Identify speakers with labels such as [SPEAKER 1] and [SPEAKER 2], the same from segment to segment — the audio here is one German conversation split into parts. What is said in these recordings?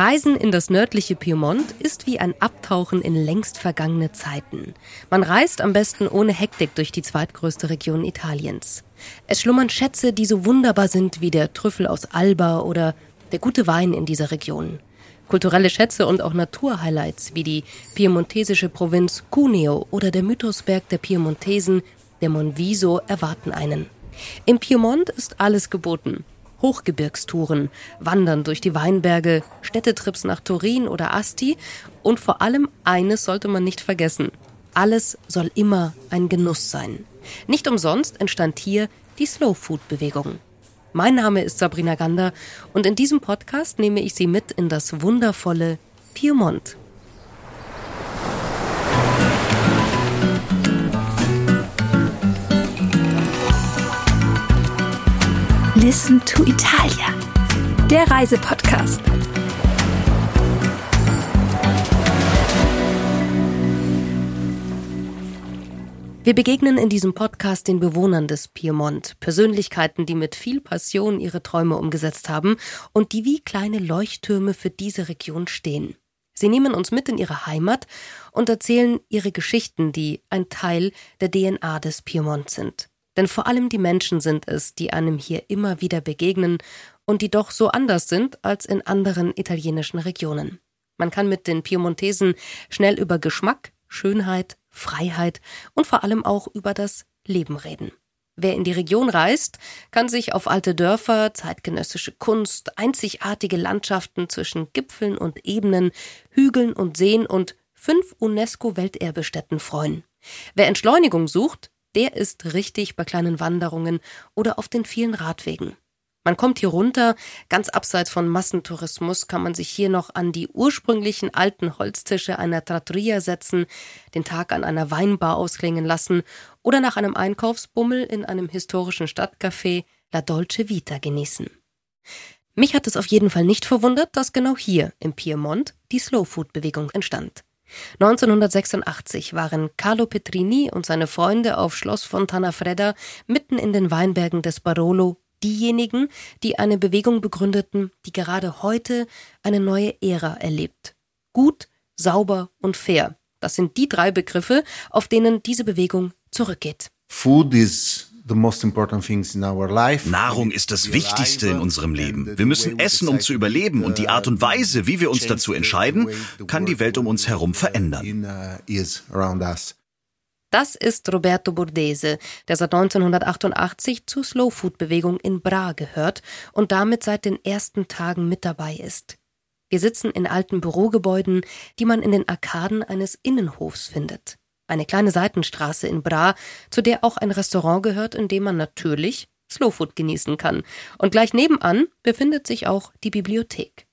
[SPEAKER 1] Reisen in das nördliche Piemont ist wie ein Abtauchen in längst vergangene Zeiten. Man reist am besten ohne Hektik durch die zweitgrößte Region Italiens. Es schlummern Schätze, die so wunderbar sind wie der Trüffel aus Alba oder der gute Wein in dieser Region. Kulturelle Schätze und auch Naturhighlights wie die piemontesische Provinz Cuneo oder der Mythosberg der Piemontesen, der Monviso, erwarten einen. Im Piemont ist alles geboten. Hochgebirgstouren, Wandern durch die Weinberge, Städtetrips nach Turin oder Asti und vor allem eines sollte man nicht vergessen. Alles soll immer ein Genuss sein. Nicht umsonst entstand hier die Slow Food Bewegung. Mein Name ist Sabrina Gander und in diesem Podcast nehme ich Sie mit in das wundervolle Piemont.
[SPEAKER 2] Listen to Italia, der Reisepodcast.
[SPEAKER 1] Wir begegnen in diesem Podcast den Bewohnern des Piemont, Persönlichkeiten, die mit viel Passion ihre Träume umgesetzt haben und die wie kleine Leuchttürme für diese Region stehen. Sie nehmen uns mit in ihre Heimat und erzählen ihre Geschichten, die ein Teil der DNA des Piemont sind. Denn vor allem die Menschen sind es, die einem hier immer wieder begegnen und die doch so anders sind als in anderen italienischen Regionen. Man kann mit den Piemontesen schnell über Geschmack, Schönheit, Freiheit und vor allem auch über das Leben reden. Wer in die Region reist, kann sich auf alte Dörfer, zeitgenössische Kunst, einzigartige Landschaften zwischen Gipfeln und Ebenen, Hügeln und Seen und fünf UNESCO-Welterbestätten freuen. Wer Entschleunigung sucht, der ist richtig bei kleinen Wanderungen oder auf den vielen Radwegen. Man kommt hier runter, ganz abseits von Massentourismus kann man sich hier noch an die ursprünglichen alten Holztische einer Trattoria setzen, den Tag an einer Weinbar ausklingen lassen oder nach einem Einkaufsbummel in einem historischen Stadtcafé La Dolce Vita genießen. Mich hat es auf jeden Fall nicht verwundert, dass genau hier im Piemont die Slow Food Bewegung entstand. 1986 waren Carlo Petrini und seine Freunde auf Schloss Fontana Fredda mitten in den Weinbergen des Barolo diejenigen, die eine Bewegung begründeten, die gerade heute eine neue Ära erlebt. Gut, sauber und fair. Das sind die drei Begriffe, auf denen diese Bewegung zurückgeht.
[SPEAKER 3] Food is
[SPEAKER 4] Nahrung ist das Wichtigste in unserem Leben. Wir müssen essen, um zu überleben, und die Art und Weise, wie wir uns dazu entscheiden, kann die Welt um uns herum verändern.
[SPEAKER 3] Uh,
[SPEAKER 1] das ist Roberto Bordese, der seit 1988 zur Slow Food Bewegung in Bra gehört und damit seit den ersten Tagen mit dabei ist. Wir sitzen in alten Bürogebäuden, die man in den Arkaden eines Innenhofs findet eine kleine Seitenstraße in Bra, zu der auch ein Restaurant gehört, in dem man natürlich Slowfood genießen kann. Und gleich nebenan befindet sich auch die Bibliothek.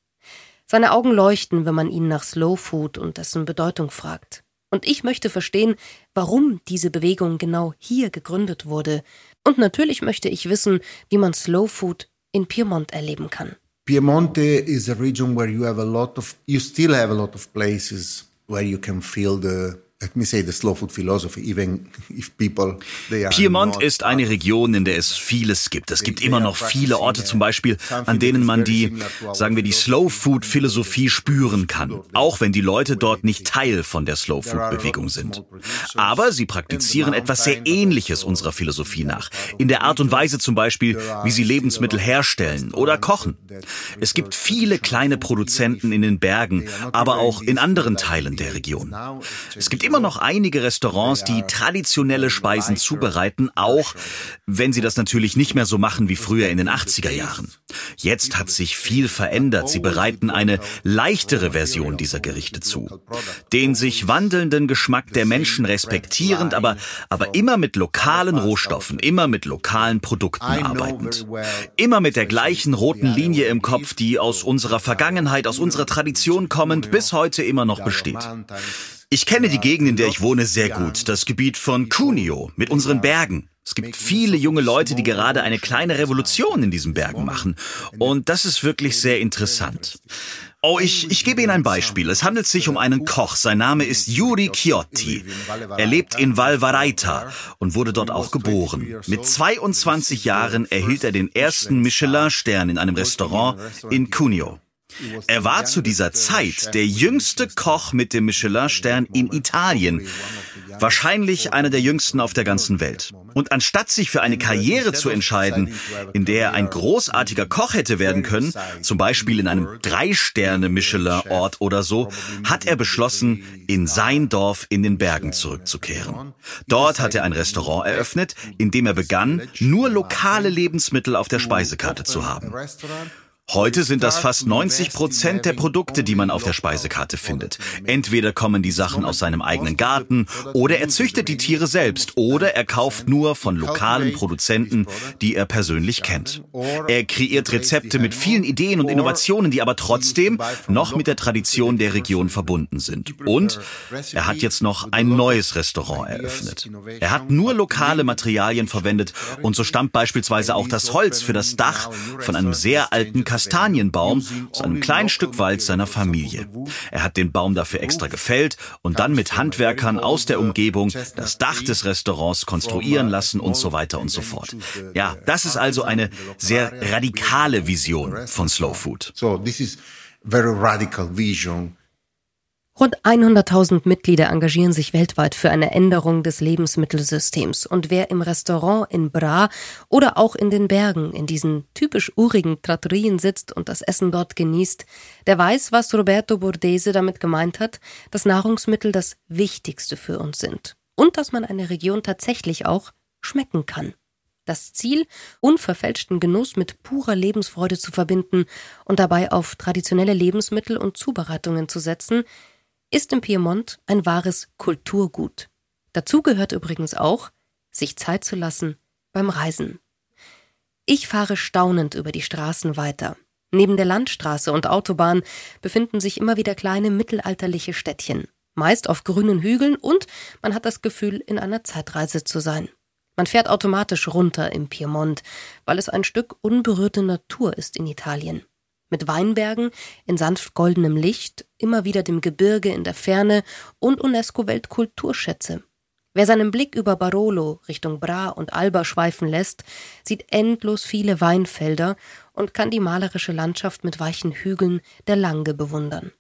[SPEAKER 1] Seine Augen leuchten, wenn man ihn nach Slowfood und dessen Bedeutung fragt. Und ich möchte verstehen, warum diese Bewegung genau hier gegründet wurde. Und natürlich möchte ich wissen, wie man Slowfood in Piemont erleben kann.
[SPEAKER 3] Piemonte is a region where you have a lot of, you still have a lot of places where you can feel the
[SPEAKER 4] Piemont ist eine Region, in der es vieles gibt. Es gibt immer noch viele Orte zum Beispiel, an denen man die, sagen wir, die Slow Food Philosophie spüren kann. Auch wenn die Leute dort nicht Teil von der Slow Food Bewegung sind. Aber sie praktizieren etwas sehr Ähnliches unserer Philosophie nach. In der Art und Weise zum Beispiel, wie sie Lebensmittel herstellen oder kochen. Es gibt viele kleine Produzenten in den Bergen, aber auch in anderen Teilen der Region. Es gibt immer noch einige Restaurants, die traditionelle Speisen zubereiten, auch wenn sie das natürlich nicht mehr so machen wie früher in den 80er Jahren. Jetzt hat sich viel verändert. Sie bereiten eine leichtere Version dieser Gerichte zu. Den sich wandelnden Geschmack der Menschen respektierend, aber, aber immer mit lokalen Rohstoffen, immer mit lokalen Produkten arbeitend. Immer mit der gleichen roten Linie im Kopf, die aus unserer Vergangenheit, aus unserer Tradition kommend bis heute immer noch besteht. Ich kenne die Gegend, in der ich wohne, sehr gut. Das Gebiet von Cuneo mit unseren Bergen. Es gibt viele junge Leute, die gerade eine kleine Revolution in diesen Bergen machen. Und das ist wirklich sehr interessant. Oh, ich, ich gebe Ihnen ein Beispiel. Es handelt sich um einen Koch. Sein Name ist Yuri Chiotti. Er lebt in Valvaraita und wurde dort auch geboren. Mit 22 Jahren erhielt er den ersten Michelin-Stern in einem Restaurant in Cuneo. Er war zu dieser Zeit der jüngste Koch mit dem Michelin-Stern in Italien. Wahrscheinlich einer der jüngsten auf der ganzen Welt. Und anstatt sich für eine Karriere zu entscheiden, in der er ein großartiger Koch hätte werden können, zum Beispiel in einem Drei-Sterne-Michelin-Ort oder so, hat er beschlossen, in sein Dorf in den Bergen zurückzukehren. Dort hat er ein Restaurant eröffnet, in dem er begann, nur lokale Lebensmittel auf der Speisekarte zu haben. Heute sind das fast 90 Prozent der Produkte, die man auf der Speisekarte findet. Entweder kommen die Sachen aus seinem eigenen Garten oder er züchtet die Tiere selbst oder er kauft nur von lokalen Produzenten, die er persönlich kennt. Er kreiert Rezepte mit vielen Ideen und Innovationen, die aber trotzdem noch mit der Tradition der Region verbunden sind. Und er hat jetzt noch ein neues Restaurant eröffnet. Er hat nur lokale Materialien verwendet und so stammt beispielsweise auch das Holz für das Dach von einem sehr alten Kastanienbaum aus einem kleinen Stück Wald seiner Familie. Er hat den Baum dafür extra gefällt und dann mit Handwerkern aus der Umgebung das Dach des Restaurants konstruieren lassen und so weiter und so fort. Ja, das ist also eine sehr radikale Vision von Slow Food. So this is very radical
[SPEAKER 1] vision Rund 100.000 Mitglieder engagieren sich weltweit für eine Änderung des Lebensmittelsystems. Und wer im Restaurant in Bra oder auch in den Bergen in diesen typisch urigen Trattorien sitzt und das Essen dort genießt, der weiß, was Roberto Bordese damit gemeint hat, dass Nahrungsmittel das Wichtigste für uns sind. Und dass man eine Region tatsächlich auch schmecken kann. Das Ziel, unverfälschten Genuss mit purer Lebensfreude zu verbinden und dabei auf traditionelle Lebensmittel und Zubereitungen zu setzen, ist im Piemont ein wahres Kulturgut. Dazu gehört übrigens auch, sich Zeit zu lassen beim Reisen. Ich fahre staunend über die Straßen weiter. Neben der Landstraße und Autobahn befinden sich immer wieder kleine mittelalterliche Städtchen, meist auf grünen Hügeln und man hat das Gefühl, in einer Zeitreise zu sein. Man fährt automatisch runter im Piemont, weil es ein Stück unberührte Natur ist in Italien mit Weinbergen in sanft goldenem Licht, immer wieder dem Gebirge in der Ferne und UNESCO-Weltkulturschätze. Wer seinen Blick über Barolo Richtung Bra und Alba schweifen lässt, sieht endlos viele Weinfelder und kann die malerische Landschaft mit weichen Hügeln der Lange bewundern.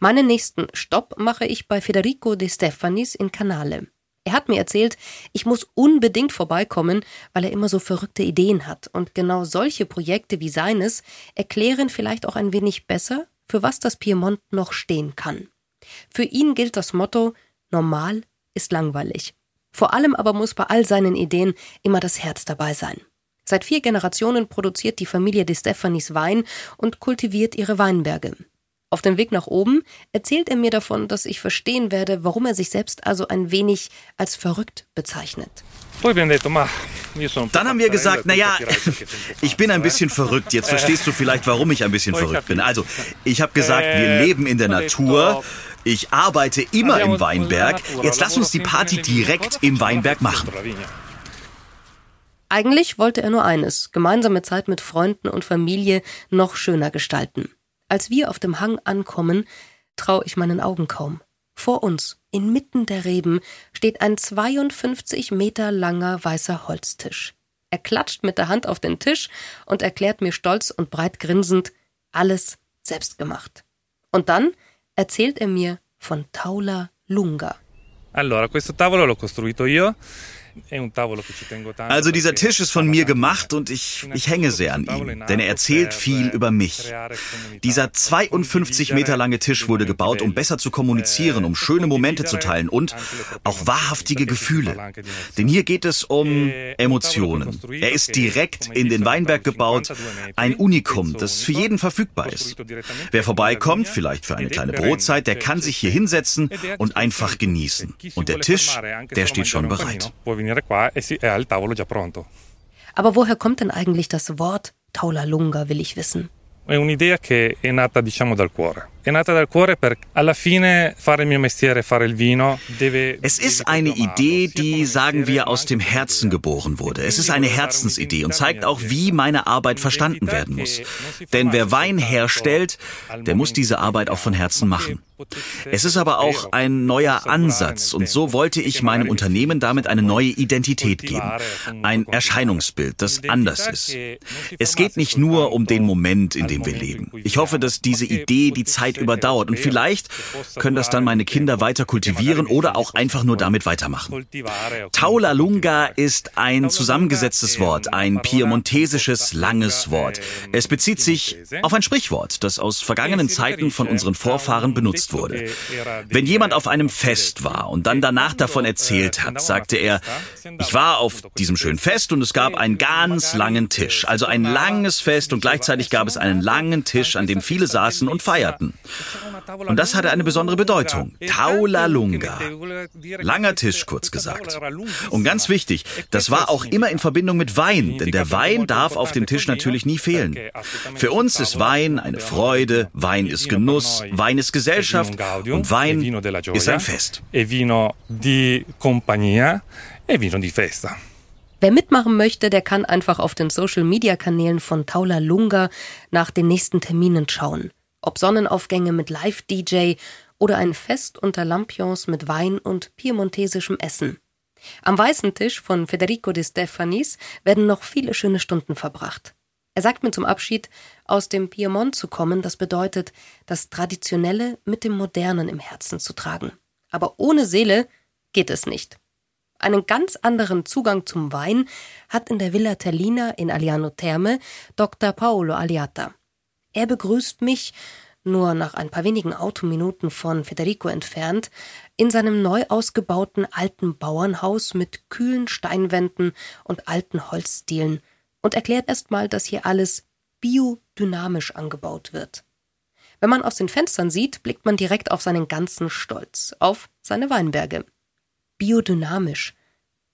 [SPEAKER 1] Meinen nächsten Stopp mache ich bei Federico de Stefanis in Canale. Er hat mir erzählt, ich muss unbedingt vorbeikommen, weil er immer so verrückte Ideen hat. Und genau solche Projekte wie seines erklären vielleicht auch ein wenig besser, für was das Piemont noch stehen kann. Für ihn gilt das Motto, normal ist langweilig. Vor allem aber muss bei all seinen Ideen immer das Herz dabei sein. Seit vier Generationen produziert die Familie de Stefanis Wein und kultiviert ihre Weinberge. Auf dem Weg nach oben erzählt er mir davon, dass ich verstehen werde, warum er sich selbst also ein wenig als verrückt bezeichnet.
[SPEAKER 4] Dann haben wir gesagt, naja, ich bin ein bisschen verrückt. Jetzt verstehst du vielleicht, warum ich ein bisschen verrückt bin. Also, ich habe gesagt, wir leben in der Natur. Ich arbeite immer im Weinberg. Jetzt lass uns die Party direkt im Weinberg machen.
[SPEAKER 1] Eigentlich wollte er nur eines, gemeinsame Zeit mit Freunden und Familie noch schöner gestalten. Als wir auf dem Hang ankommen, traue ich meinen Augen kaum. Vor uns, inmitten der Reben, steht ein 52 Meter langer weißer Holztisch. Er klatscht mit der Hand auf den Tisch und erklärt mir stolz und breit grinsend, alles selbst gemacht. Und dann erzählt er mir von Taula Lunga.
[SPEAKER 5] Allora, questo tavolo l'ho costruito io.
[SPEAKER 4] Also dieser Tisch ist von mir gemacht und ich, ich hänge sehr an ihm, denn er erzählt viel über mich. Dieser 52 Meter lange Tisch wurde gebaut, um besser zu kommunizieren, um schöne Momente zu teilen und auch wahrhaftige Gefühle. Denn hier geht es um Emotionen. Er ist direkt in den Weinberg gebaut, ein Unikum, das für jeden verfügbar ist. Wer vorbeikommt, vielleicht für eine kleine Brotzeit, der kann sich hier hinsetzen und einfach genießen. Und der Tisch, der steht schon bereit
[SPEAKER 5] venire qua e, si, è al tavolo già pronto.
[SPEAKER 1] Aber woher kommt denn eigentlich das Wort Taula Lunga, will ich wissen?
[SPEAKER 5] È un'idea che è nata, diciamo, dal cuore. È nata dal cuore perché alla fine fare il mio mestiere, fare il vino, deve.
[SPEAKER 4] Es ist eine Idee, die, sagen wir, aus dem Herzen geboren wurde. Es ist eine Herzensidee und zeigt auch, wie meine Arbeit verstanden werden muss. Denn wer Wein herstellt, der muss diese Arbeit auch von Herzen machen. Es ist aber auch ein neuer Ansatz und so wollte ich meinem Unternehmen damit eine neue Identität geben. Ein Erscheinungsbild, das anders ist. Es geht nicht nur um den Moment, in dem wir leben. Ich hoffe, dass diese Idee die Zeit überdauert und vielleicht können das dann meine Kinder weiter kultivieren oder auch einfach nur damit weitermachen. Taula Lunga ist ein zusammengesetztes Wort, ein piemontesisches langes Wort. Es bezieht sich auf ein Sprichwort, das aus vergangenen Zeiten von unseren Vorfahren benutzt wurde. Wenn jemand auf einem Fest war und dann danach davon erzählt hat, sagte er, ich war auf diesem schönen Fest und es gab einen ganz langen Tisch. Also ein langes Fest und gleichzeitig gab es einen langen Tisch, an dem viele saßen und feierten. Und das hatte eine besondere Bedeutung. Taula Lunga. Langer Tisch, kurz gesagt. Und ganz wichtig, das war auch immer in Verbindung mit Wein, denn der Wein darf auf dem Tisch natürlich nie fehlen. Für uns ist Wein eine Freude, Wein ist Genuss, Wein ist Gesellschaft und Wein ist ein Fest.
[SPEAKER 5] E vino di compagnia e vino di festa.
[SPEAKER 1] Wer mitmachen möchte, der kann einfach auf den Social-Media-Kanälen von Taula Lunga nach den nächsten Terminen schauen. Ob Sonnenaufgänge mit Live-DJ oder ein Fest unter Lampions mit Wein und piemontesischem Essen. Am weißen Tisch von Federico de Stefanis werden noch viele schöne Stunden verbracht. Er sagt mir zum Abschied, aus dem Piemont zu kommen, das bedeutet, das Traditionelle mit dem Modernen im Herzen zu tragen. Aber ohne Seele geht es nicht. Einen ganz anderen Zugang zum Wein hat in der Villa Terlina in Aliano Terme Dr. Paolo Aliata. Er begrüßt mich, nur nach ein paar wenigen Autominuten von Federico entfernt, in seinem neu ausgebauten alten Bauernhaus mit kühlen Steinwänden und alten Holzstielen und erklärt erstmal, dass hier alles biodynamisch angebaut wird. Wenn man aus den Fenstern sieht, blickt man direkt auf seinen ganzen Stolz, auf seine Weinberge. Biodynamisch.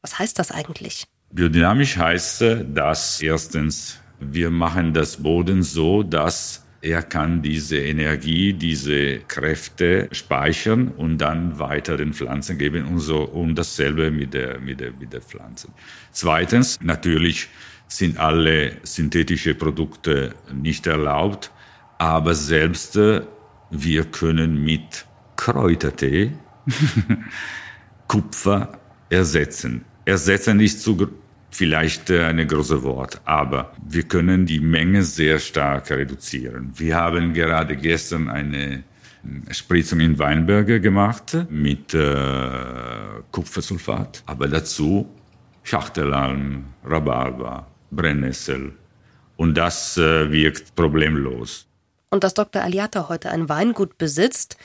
[SPEAKER 1] Was heißt das eigentlich?
[SPEAKER 6] Biodynamisch heißt, dass erstens wir machen das Boden so, dass er kann diese Energie, diese Kräfte speichern und dann weiter den Pflanzen geben und so und dasselbe mit der mit der mit der Pflanzen. Zweitens natürlich sind alle synthetische Produkte nicht erlaubt, aber selbst äh, wir können mit Kräutertee Kupfer ersetzen. Ersetzen ist zu vielleicht äh, eine große Wort, aber wir können die Menge sehr stark reduzieren. Wir haben gerade gestern eine äh, Spritzung in Weinberge gemacht mit äh, Kupfersulfat, aber dazu Schachtelalm, Rhabarber, Brennnessel und das äh, wirkt problemlos.
[SPEAKER 1] Und dass Dr. Aliata heute ein Weingut besitzt,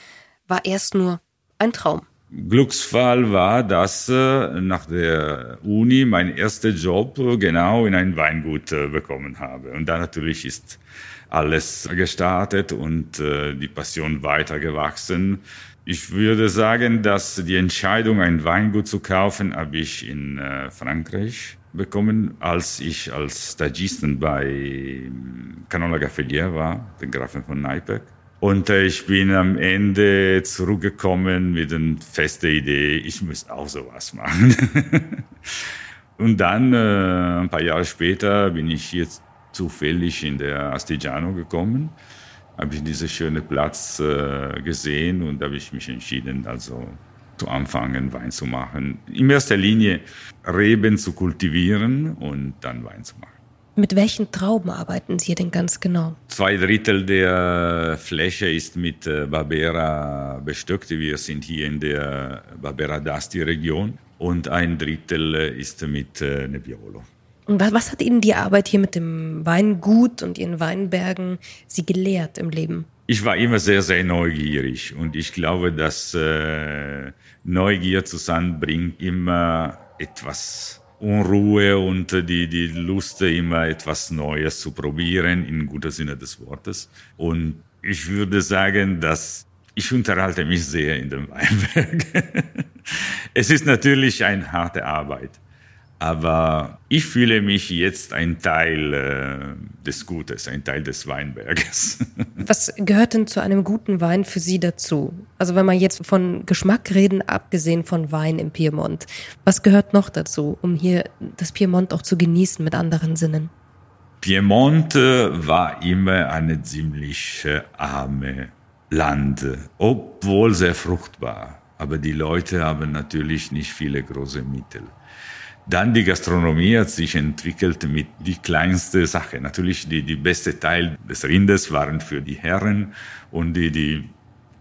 [SPEAKER 1] war erst nur ein Traum.
[SPEAKER 6] Glücksfall war, dass äh, nach der Uni mein erster Job genau in ein Weingut äh, bekommen habe. Und da natürlich ist alles gestartet und äh, die Passion weitergewachsen. Ich würde sagen, dass die Entscheidung, ein Weingut zu kaufen, habe ich in äh, Frankreich bekommen, als ich als Stagisten bei Canola Gaffelier war, den Grafen von Neiperk. Und äh, ich bin am Ende zurückgekommen mit einer festen Idee, ich muss auch sowas machen. und dann, äh, ein paar Jahre später, bin ich jetzt zufällig in der Astigiano gekommen, habe ich diesen schönen Platz äh, gesehen und habe ich mich entschieden, also zu anfangen, Wein zu machen. In erster Linie Reben zu kultivieren und dann Wein zu machen.
[SPEAKER 1] Mit welchen Trauben arbeiten Sie denn ganz genau?
[SPEAKER 6] Zwei Drittel der Fläche ist mit äh, Barbera bestückt. Wir sind hier in der Barbera d'Asti Region und ein Drittel ist mit äh, Nebbiolo.
[SPEAKER 1] Und was, was hat Ihnen die Arbeit hier mit dem Weingut und Ihren Weinbergen Sie gelehrt im Leben?
[SPEAKER 6] Ich war immer sehr, sehr neugierig und ich glaube, dass äh, Neugier zusammen bringt immer etwas Unruhe und die, die Lust, immer etwas Neues zu probieren, in guter Sinne des Wortes. Und ich würde sagen, dass ich unterhalte mich sehr in dem Weinberg. es ist natürlich eine harte Arbeit. Aber ich fühle mich jetzt ein Teil äh, des Gutes, ein Teil des Weinberges.
[SPEAKER 1] Was gehört denn zu einem guten Wein für Sie dazu? Also wenn man jetzt von Geschmack reden, abgesehen von Wein im Piemont, was gehört noch dazu, um hier das Piemont auch zu genießen mit anderen Sinnen?
[SPEAKER 6] Piemont äh, war immer eine ziemlich äh, arme Land, obwohl sehr fruchtbar. Aber die Leute haben natürlich nicht viele große Mittel. Dann die Gastronomie hat sich entwickelt mit die kleinste Sache. Natürlich die, die beste Teil des Rindes waren für die Herren und die, die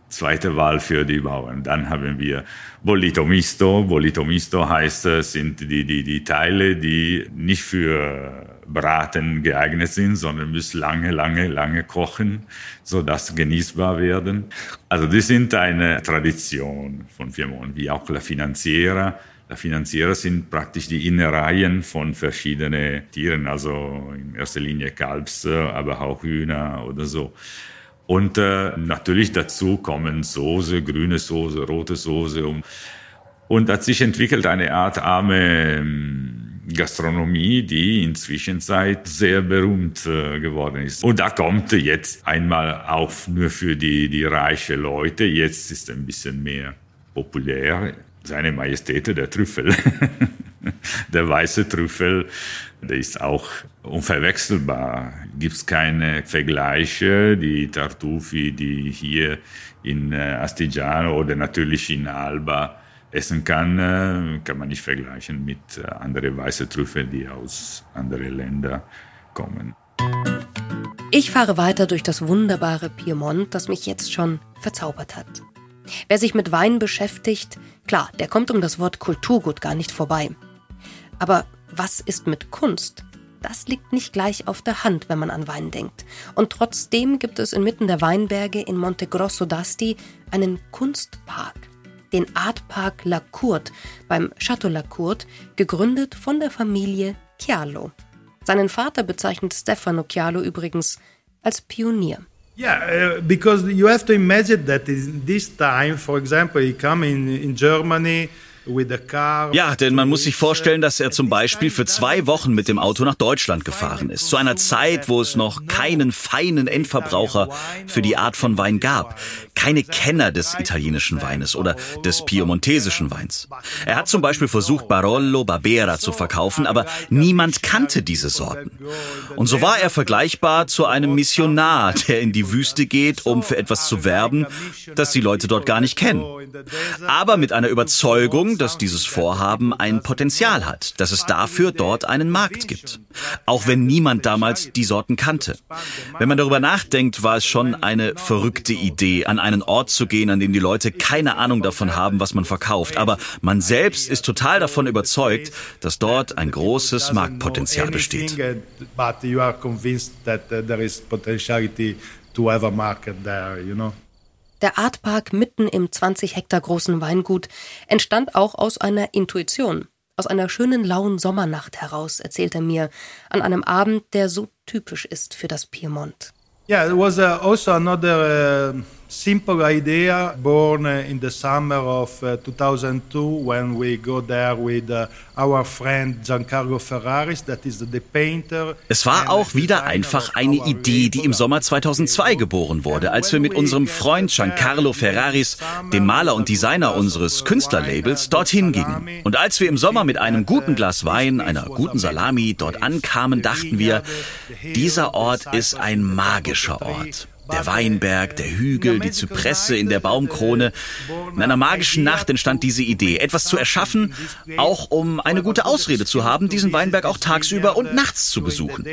[SPEAKER 6] zweite Wahl für die Bauern. Dann haben wir Bollito Misto. Bollito Misto heißt, äh, sind die, die, die Teile, die nicht für Braten geeignet sind, sondern müssen lange, lange, lange kochen, so dass genießbar werden. Also das sind eine Tradition von Piemont, wie auch La Finanziera. La Finanziera sind praktisch die Innereien von verschiedenen Tieren, also in erster Linie Kalbs, aber auch Hühner oder so. Und äh, natürlich dazu kommen Soße, grüne Soße, rote Soße. Und, und hat sich entwickelt eine Art arme ähm, Gastronomie, die inzwischen sehr berühmt äh, geworden ist. Und da kommt jetzt einmal auf nur für die, die reiche Leute. Jetzt ist ein bisschen mehr populär. Seine Majestät, der Trüffel. der weiße Trüffel, der ist auch unverwechselbar. Gibt es keine Vergleiche. Die Tartufi, die hier in äh, Astigiano oder natürlich in Alba essen kann, äh, kann man nicht vergleichen mit äh, anderen weißen Trüffeln, die aus anderen Ländern kommen.
[SPEAKER 1] Ich fahre weiter durch das wunderbare Piemont, das mich jetzt schon verzaubert hat. Wer sich mit Wein beschäftigt, klar, der kommt um das Wort Kulturgut gar nicht vorbei. Aber was ist mit Kunst? Das liegt nicht gleich auf der Hand, wenn man an Wein denkt. Und trotzdem gibt es inmitten der Weinberge in Monte Grosso d'Asti einen Kunstpark, den Art Park La Courte beim Château La Courte, gegründet von der Familie Chialo. Seinen Vater bezeichnet Stefano Chialo übrigens als Pionier.
[SPEAKER 7] Yeah, uh, because you have to imagine that in this time, for example, he come in, in Germany
[SPEAKER 4] ja, denn man muss sich vorstellen, dass er zum Beispiel für zwei Wochen mit dem Auto nach Deutschland gefahren ist. Zu einer Zeit, wo es noch keinen feinen Endverbraucher für die Art von Wein gab. Keine Kenner des italienischen Weines oder des piemontesischen Weins. Er hat zum Beispiel versucht, Barolo Barbera zu verkaufen, aber niemand kannte diese Sorten. Und so war er vergleichbar zu einem Missionar, der in die Wüste geht, um für etwas zu werben, das die Leute dort gar nicht kennen. Aber mit einer Überzeugung, dass dieses Vorhaben ein Potenzial hat, dass es dafür dort einen Markt gibt. Auch wenn niemand damals die Sorten kannte. Wenn man darüber nachdenkt, war es schon eine verrückte Idee, an einen Ort zu gehen, an dem die Leute keine Ahnung davon haben, was man verkauft. Aber man selbst ist total davon überzeugt, dass dort ein großes Marktpotenzial besteht.
[SPEAKER 1] to have a market there, you know. Der Artpark mitten im 20 Hektar großen Weingut entstand auch aus einer Intuition, aus einer schönen lauen Sommernacht heraus, erzählt er mir, an einem Abend, der so typisch ist für das Piemont.
[SPEAKER 7] Yeah, it was uh, also another uh simple idea born in the summer of uh, 2002 when we go there with uh, our friend Giancarlo Ferraris, that is the painter.
[SPEAKER 4] Es war auch wieder einfach eine Idee, die im Sommer 2002 geboren wurde, als wir mit unserem Freund Giancarlo Ferraris, dem Maler und Designer unseres Künstlerlabels, dorthin gingen. Und als wir im Sommer mit einem guten Glas Wein, einer guten Salami dort ankamen, dachten wir, dieser Ort ist ein magischer Ort. Der Weinberg, der Hügel, die Zypresse in der Baumkrone. In einer magischen Nacht entstand diese Idee, etwas zu erschaffen, auch um eine gute Ausrede zu haben, diesen Weinberg auch tagsüber und nachts zu besuchen.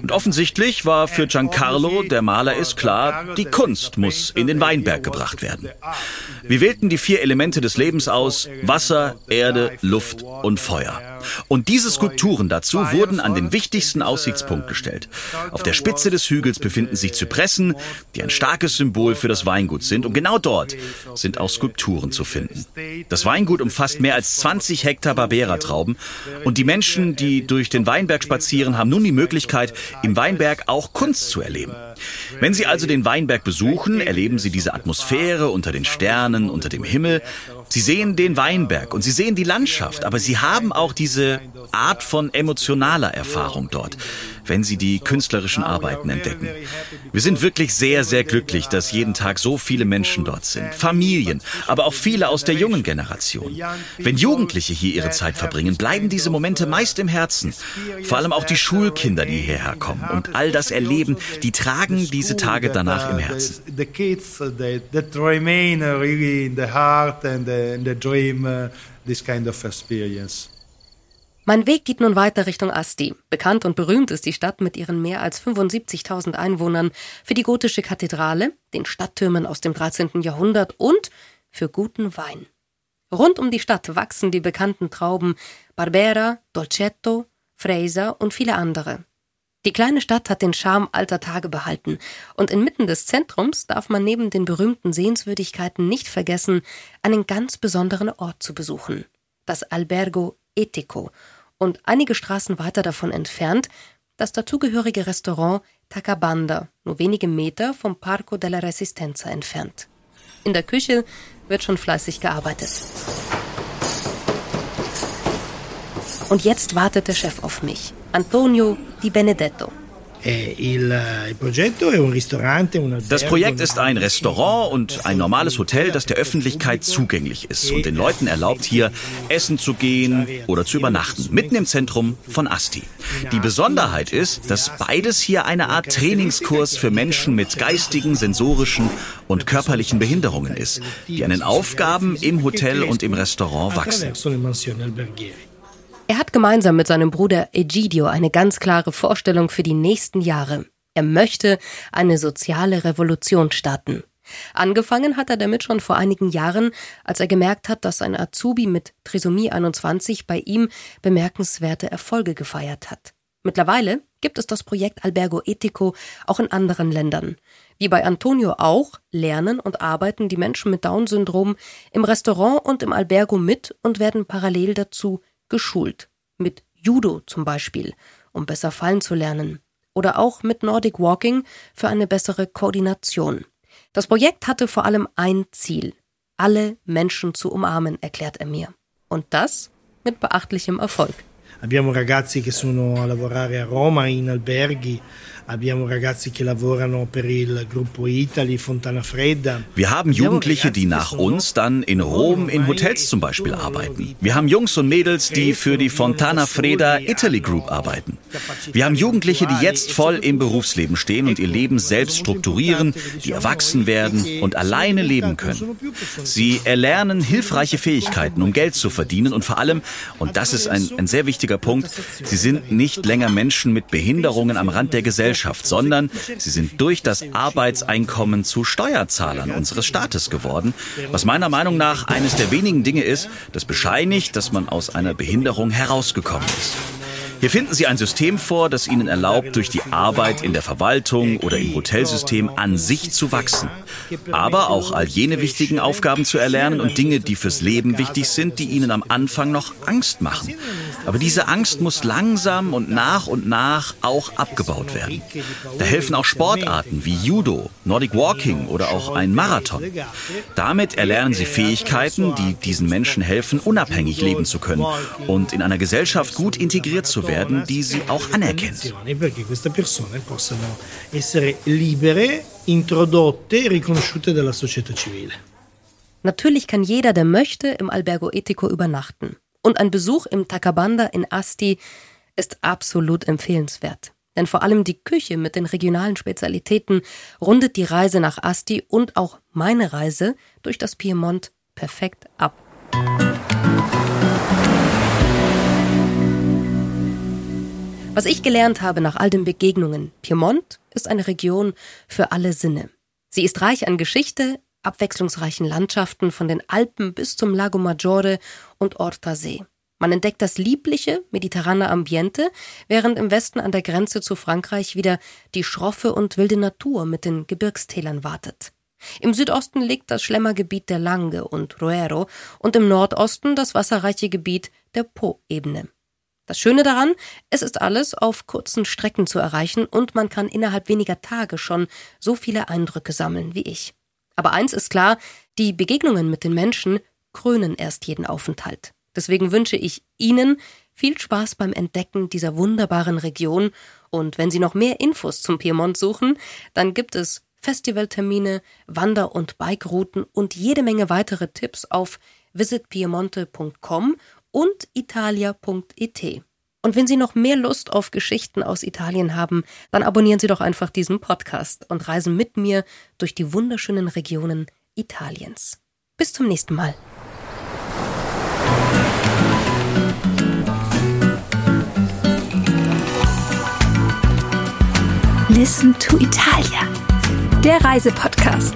[SPEAKER 4] Und offensichtlich war für Giancarlo, der Maler ist, klar, die Kunst muss in den Weinberg gebracht werden. Wir wählten die vier Elemente des Lebens aus, Wasser, Erde, Luft und Feuer. Und diese Skulpturen dazu wurden an den wichtigsten Aussichtspunkt gestellt. Auf der Spitze des Hügels befinden sich Zypressen, die ein starkes Symbol für das Weingut sind. Und genau dort sind auch Skulpturen zu finden. Das Weingut umfasst mehr als 20 Hektar Barbera-Trauben. Und die Menschen, die durch den Weinberg spazieren, haben nun die Möglichkeit, im Weinberg auch Kunst zu erleben. Wenn Sie also den Weinberg besuchen, erleben Sie diese Atmosphäre unter den Sternen, unter dem Himmel. Sie sehen den Weinberg und Sie sehen die Landschaft, aber Sie haben auch diese Art von emotionaler Erfahrung dort. Wenn sie die künstlerischen Arbeiten entdecken. Wir sind wirklich sehr, sehr glücklich, dass jeden Tag so viele Menschen dort sind. Familien, aber auch viele aus der jungen Generation. Wenn Jugendliche hier ihre Zeit verbringen, bleiben diese Momente meist im Herzen. Vor allem auch die Schulkinder, die hierher kommen und all das erleben, die tragen diese Tage danach im Herzen.
[SPEAKER 1] Mein Weg geht nun weiter Richtung Asti. Bekannt und berühmt ist die Stadt mit ihren mehr als 75.000 Einwohnern für die gotische Kathedrale, den Stadttürmen aus dem 13. Jahrhundert und für guten Wein. Rund um die Stadt wachsen die bekannten Trauben Barbera, Dolcetto, Freisa und viele andere. Die kleine Stadt hat den Charme alter Tage behalten, und inmitten des Zentrums darf man neben den berühmten Sehenswürdigkeiten nicht vergessen, einen ganz besonderen Ort zu besuchen, das Albergo Etico, und einige Straßen weiter davon entfernt das dazugehörige Restaurant Tacabanda, nur wenige Meter vom Parco della Resistenza entfernt. In der Küche wird schon fleißig gearbeitet. Und jetzt wartet der Chef auf mich, Antonio Di Benedetto.
[SPEAKER 4] Das Projekt ist ein Restaurant und ein normales Hotel, das der Öffentlichkeit zugänglich ist und den Leuten erlaubt, hier essen zu gehen oder zu übernachten, mitten im Zentrum von Asti. Die Besonderheit ist, dass beides hier eine Art Trainingskurs für Menschen mit geistigen, sensorischen und körperlichen Behinderungen ist, die an den Aufgaben im Hotel und im Restaurant wachsen.
[SPEAKER 1] Er hat gemeinsam mit seinem Bruder Egidio eine ganz klare Vorstellung für die nächsten Jahre. Er möchte eine soziale Revolution starten. Angefangen hat er damit schon vor einigen Jahren, als er gemerkt hat, dass ein Azubi mit Trisomie 21 bei ihm bemerkenswerte Erfolge gefeiert hat. Mittlerweile gibt es das Projekt Albergo Etico auch in anderen Ländern. Wie bei Antonio auch, lernen und arbeiten die Menschen mit Down-Syndrom im Restaurant und im Albergo mit und werden parallel dazu geschult. Mit Judo zum Beispiel, um besser fallen zu lernen. Oder auch mit Nordic Walking für eine bessere Koordination. Das Projekt hatte vor allem ein Ziel. Alle Menschen zu umarmen, erklärt er mir. Und das mit beachtlichem Erfolg.
[SPEAKER 8] Abbiamo ragazzi che sono a lavorare a Roma in alberghi Abbiamo ragazzi che lavorano per il gruppo Italy, Fontana Fredda.
[SPEAKER 4] Wir haben Jugendliche, die nach uns dann in Rom in Hotels zum Beispiel arbeiten. Wir haben Jungs und Mädels, die für die Fontana Fredda Italy Group arbeiten. Wir haben Jugendliche, die jetzt voll im Berufsleben stehen und ihr Leben selbst strukturieren, die erwachsen werden und alleine leben können. Sie erlernen hilfreiche Fähigkeiten, um Geld zu verdienen und vor allem, und das ist ein, ein sehr wichtiger Punkt, sie sind nicht länger Menschen mit Behinderungen am Rand der Gesellschaft Gesellschaft, sondern sie sind durch das Arbeitseinkommen zu Steuerzahlern unseres Staates geworden, was meiner Meinung nach eines der wenigen Dinge ist, das bescheinigt, dass man aus einer Behinderung herausgekommen ist. Hier finden Sie ein System vor, das Ihnen erlaubt, durch die Arbeit in der Verwaltung oder im Hotelsystem an sich zu wachsen. Aber auch all jene wichtigen Aufgaben zu erlernen und Dinge, die fürs Leben wichtig sind, die Ihnen am Anfang noch Angst machen. Aber diese Angst muss langsam und nach und nach auch abgebaut werden. Da helfen auch Sportarten wie Judo, Nordic Walking oder auch ein Marathon. Damit erlernen Sie Fähigkeiten, die diesen Menschen helfen, unabhängig leben zu können und in einer Gesellschaft gut integriert zu werden die sie auch anerkennt.
[SPEAKER 1] Natürlich kann jeder, der möchte, im Albergo Etico übernachten. Und ein Besuch im Takabanda in Asti ist absolut empfehlenswert. Denn vor allem die Küche mit den regionalen Spezialitäten rundet die Reise nach Asti und auch meine Reise durch das Piemont perfekt ab. Was ich gelernt habe nach all den Begegnungen, Piemont ist eine Region für alle Sinne. Sie ist reich an Geschichte, abwechslungsreichen Landschaften von den Alpen bis zum Lago Maggiore und Ortasee. Man entdeckt das liebliche, mediterrane Ambiente, während im Westen an der Grenze zu Frankreich wieder die schroffe und wilde Natur mit den Gebirgstälern wartet. Im Südosten liegt das Schlemmergebiet der Lange und Roero und im Nordosten das wasserreiche Gebiet der Po-Ebene. Das Schöne daran, es ist alles auf kurzen Strecken zu erreichen und man kann innerhalb weniger Tage schon so viele Eindrücke sammeln wie ich. Aber eins ist klar, die Begegnungen mit den Menschen krönen erst jeden Aufenthalt. Deswegen wünsche ich Ihnen viel Spaß beim Entdecken dieser wunderbaren Region Und wenn Sie noch mehr Infos zum Piemont suchen, dann gibt es Festivaltermine, Wander- und Bikerouten und jede Menge weitere Tipps auf visitpiemonte.com und italia.it. Und wenn Sie noch mehr Lust auf Geschichten aus Italien haben, dann abonnieren Sie doch einfach diesen Podcast und reisen mit mir durch die wunderschönen Regionen Italiens. Bis zum nächsten Mal.
[SPEAKER 2] Listen to Italia, der Reisepodcast.